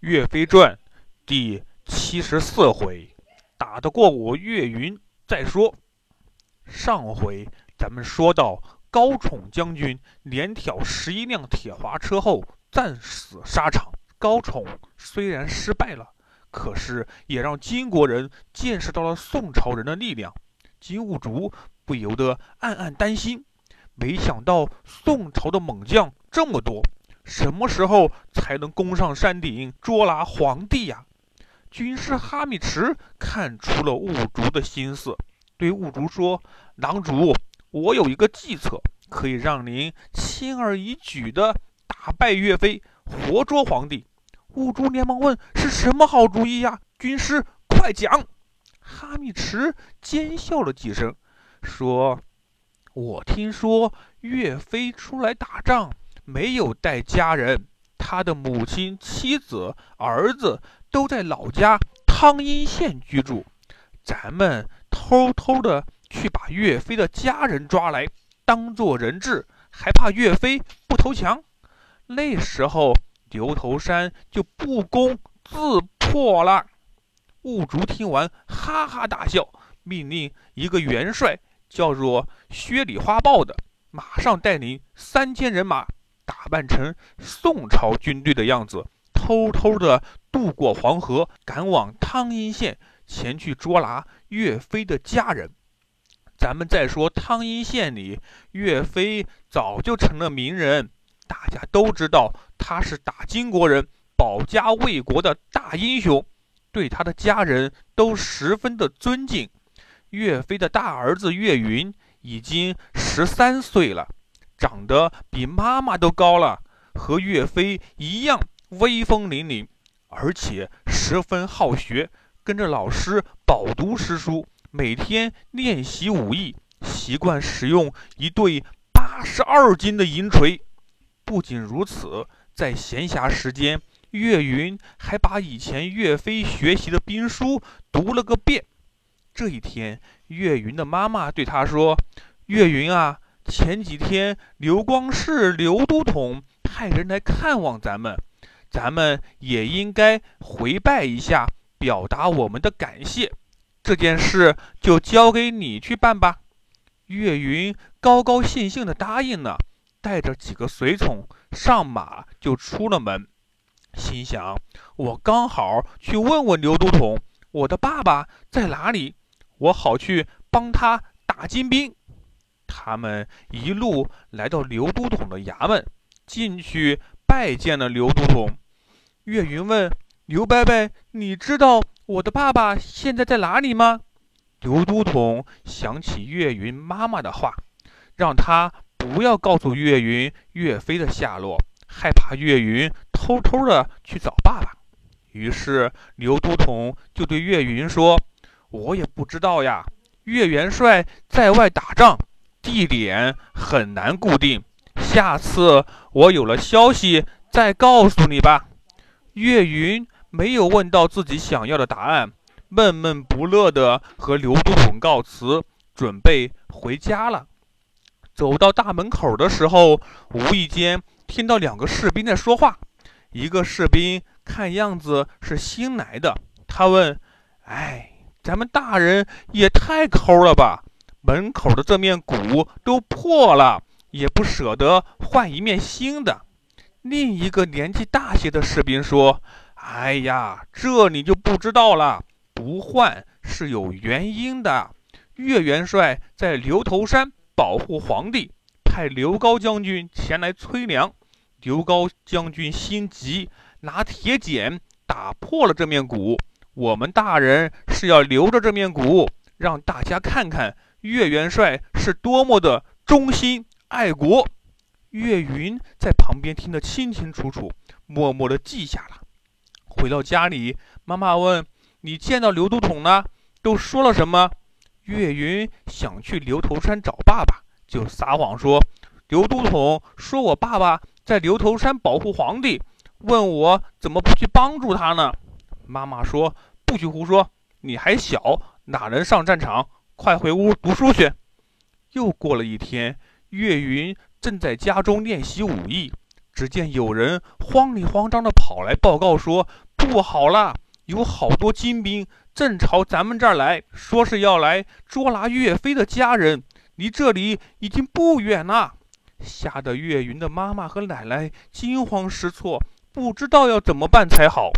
岳飞传第七十四回，打得过我岳云再说。上回咱们说到，高宠将军连挑十一辆铁滑车后战死沙场。高宠虽然失败了，可是也让金国人见识到了宋朝人的力量。金兀术不由得暗暗担心，没想到宋朝的猛将这么多。什么时候才能攻上山顶捉拿皇帝呀？军师哈密迟看出了兀竹的心思，对兀竹说：“狼主，我有一个计策，可以让您轻而易举地打败岳飞，活捉皇帝。”兀竹连忙问：“是什么好主意呀？”军师，快讲！哈密迟奸笑了几声，说：“我听说岳飞出来打仗。”没有带家人，他的母亲、妻子、儿子都在老家汤阴县居住。咱们偷偷的去把岳飞的家人抓来，当做人质，还怕岳飞不投降？那时候牛头山就不攻自破了。兀竹听完，哈哈大笑，命令一个元帅，叫做薛礼花豹的，马上带领三千人马。打扮成宋朝军队的样子，偷偷的渡过黄河，赶往汤阴县，前去捉拿岳飞的家人。咱们再说汤阴县里，岳飞早就成了名人，大家都知道他是打金国人、保家卫国的大英雄，对他的家人都十分的尊敬。岳飞的大儿子岳云已经十三岁了。长得比妈妈都高了，和岳飞一样威风凛凛，而且十分好学，跟着老师饱读诗书，每天练习武艺，习惯使用一对八十二斤的银锤。不仅如此，在闲暇时间，岳云还把以前岳飞学习的兵书读了个遍。这一天，岳云的妈妈对他说：“岳云啊。”前几天，刘光世刘都统派人来看望咱们，咱们也应该回拜一下，表达我们的感谢。这件事就交给你去办吧。岳云高高兴兴地答应了，带着几个随从上马就出了门，心想：我刚好去问问刘都统，我的爸爸在哪里，我好去帮他打金兵。他们一路来到刘都统的衙门，进去拜见了刘都统。岳云问刘伯伯：“你知道我的爸爸现在在哪里吗？”刘都统想起岳云妈妈的话，让他不要告诉岳云岳飞的下落，害怕岳云偷偷的去找爸爸。于是刘都统就对岳云说：“我也不知道呀，岳元帅在外打仗。”地点很难固定，下次我有了消息再告诉你吧。岳云没有问到自己想要的答案，闷闷不乐地和刘都统告辞，准备回家了。走到大门口的时候，无意间听到两个士兵在说话。一个士兵看样子是新来的，他问：“哎，咱们大人也太抠了吧？”门口的这面鼓都破了，也不舍得换一面新的。另一个年纪大些的士兵说：“哎呀，这你就不知道了，不换是有原因的。岳元帅在牛头山保护皇帝，派刘高将军前来催粮。刘高将军心急，拿铁剪打破了这面鼓。我们大人是要留着这面鼓，让大家看看。”岳元帅是多么的忠心爱国，岳云在旁边听得清清楚楚，默默地记下了。回到家里，妈妈问：“你见到刘都统呢？都说了什么？”岳云想去牛头山找爸爸，就撒谎说：“刘都统说我爸爸在牛头山保护皇帝，问我怎么不去帮助他呢？”妈妈说：“不许胡说，你还小，哪能上战场？”快回屋读书去。又过了一天，岳云正在家中练习武艺，只见有人慌里慌张地跑来报告说：不好了，有好多金兵正朝咱们这儿来，说是要来捉拿岳飞的家人，离这里已经不远了。吓得岳云的妈妈和奶奶惊慌失措，不知道要怎么办才好。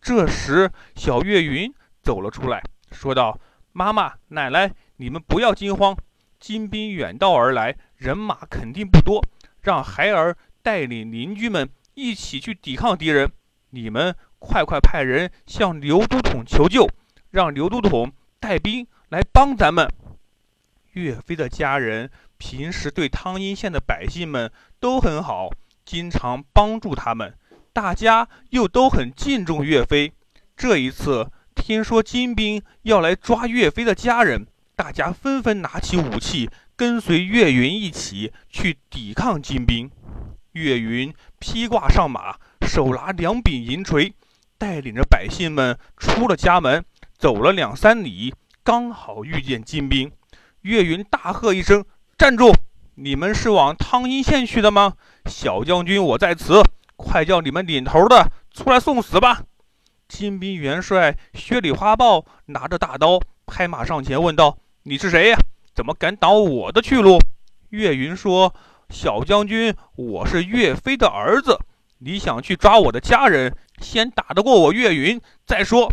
这时，小岳云走了出来，说道：“妈妈、奶奶，你们不要惊慌，金兵远道而来，人马肯定不多，让孩儿带领邻居们一起去抵抗敌人。你们快快派人向刘都统求救，让刘都统带兵来帮咱们。”岳飞的家人。平时对汤阴县的百姓们都很好，经常帮助他们，大家又都很敬重岳飞。这一次听说金兵要来抓岳飞的家人，大家纷纷拿起武器，跟随岳云一起去抵抗金兵。岳云披挂上马，手拿两柄银锤，带领着百姓们出了家门，走了两三里，刚好遇见金兵。岳云大喝一声。站住！你们是往汤阴县去的吗？小将军我在此，快叫你们领头的出来送死吧！金兵元帅薛礼花豹拿着大刀，拍马上前问道：“你是谁呀？怎么敢挡我的去路？”岳云说：“小将军，我是岳飞的儿子。你想去抓我的家人，先打得过我岳云再说。”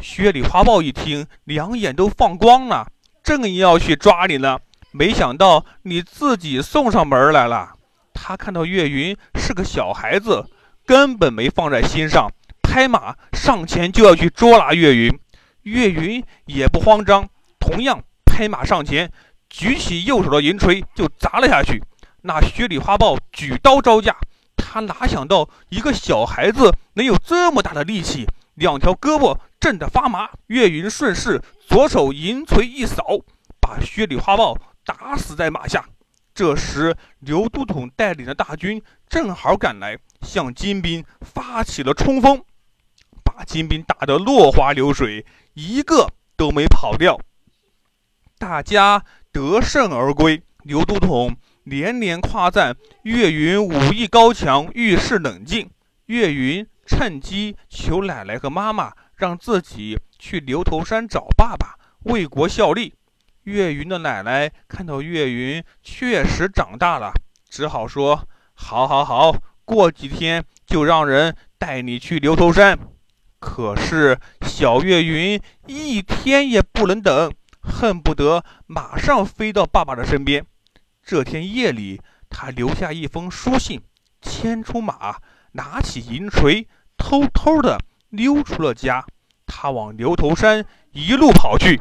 薛礼花豹一听，两眼都放光了，正要去抓你呢。没想到你自己送上门来了。他看到岳云是个小孩子，根本没放在心上，拍马上前就要去捉拿岳云。岳云也不慌张，同样拍马上前，举起右手的银锤就砸了下去。那薛礼花豹举刀招架，他哪想到一个小孩子能有这么大的力气，两条胳膊震得发麻。岳云顺势左手银锤一扫，把薛礼花豹。打死在马下。这时，刘都统带领的大军正好赶来，向金兵发起了冲锋，金兵打得落花流水，一个都没跑掉。大家得胜而归，刘都统连连夸赞岳云武艺高强，遇事冷静。岳云趁机求奶奶和妈妈让自己去牛头山找爸爸，为国效力。岳云的奶奶看到岳云确实长大了，只好说：“好，好，好，过几天就让人带你去牛头山。”可是小岳云一天也不能等，恨不得马上飞到爸爸的身边。这天夜里，他留下一封书信，牵出马，拿起银锤，偷偷的溜出了家。他往牛头山一路跑去。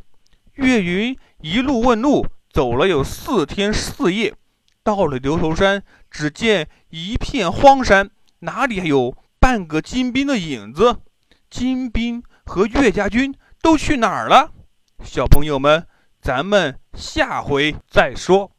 岳云一路问路，走了有四天四夜，到了牛头山，只见一片荒山，哪里还有半个金兵的影子？金兵和岳家军都去哪儿了？小朋友们，咱们下回再说。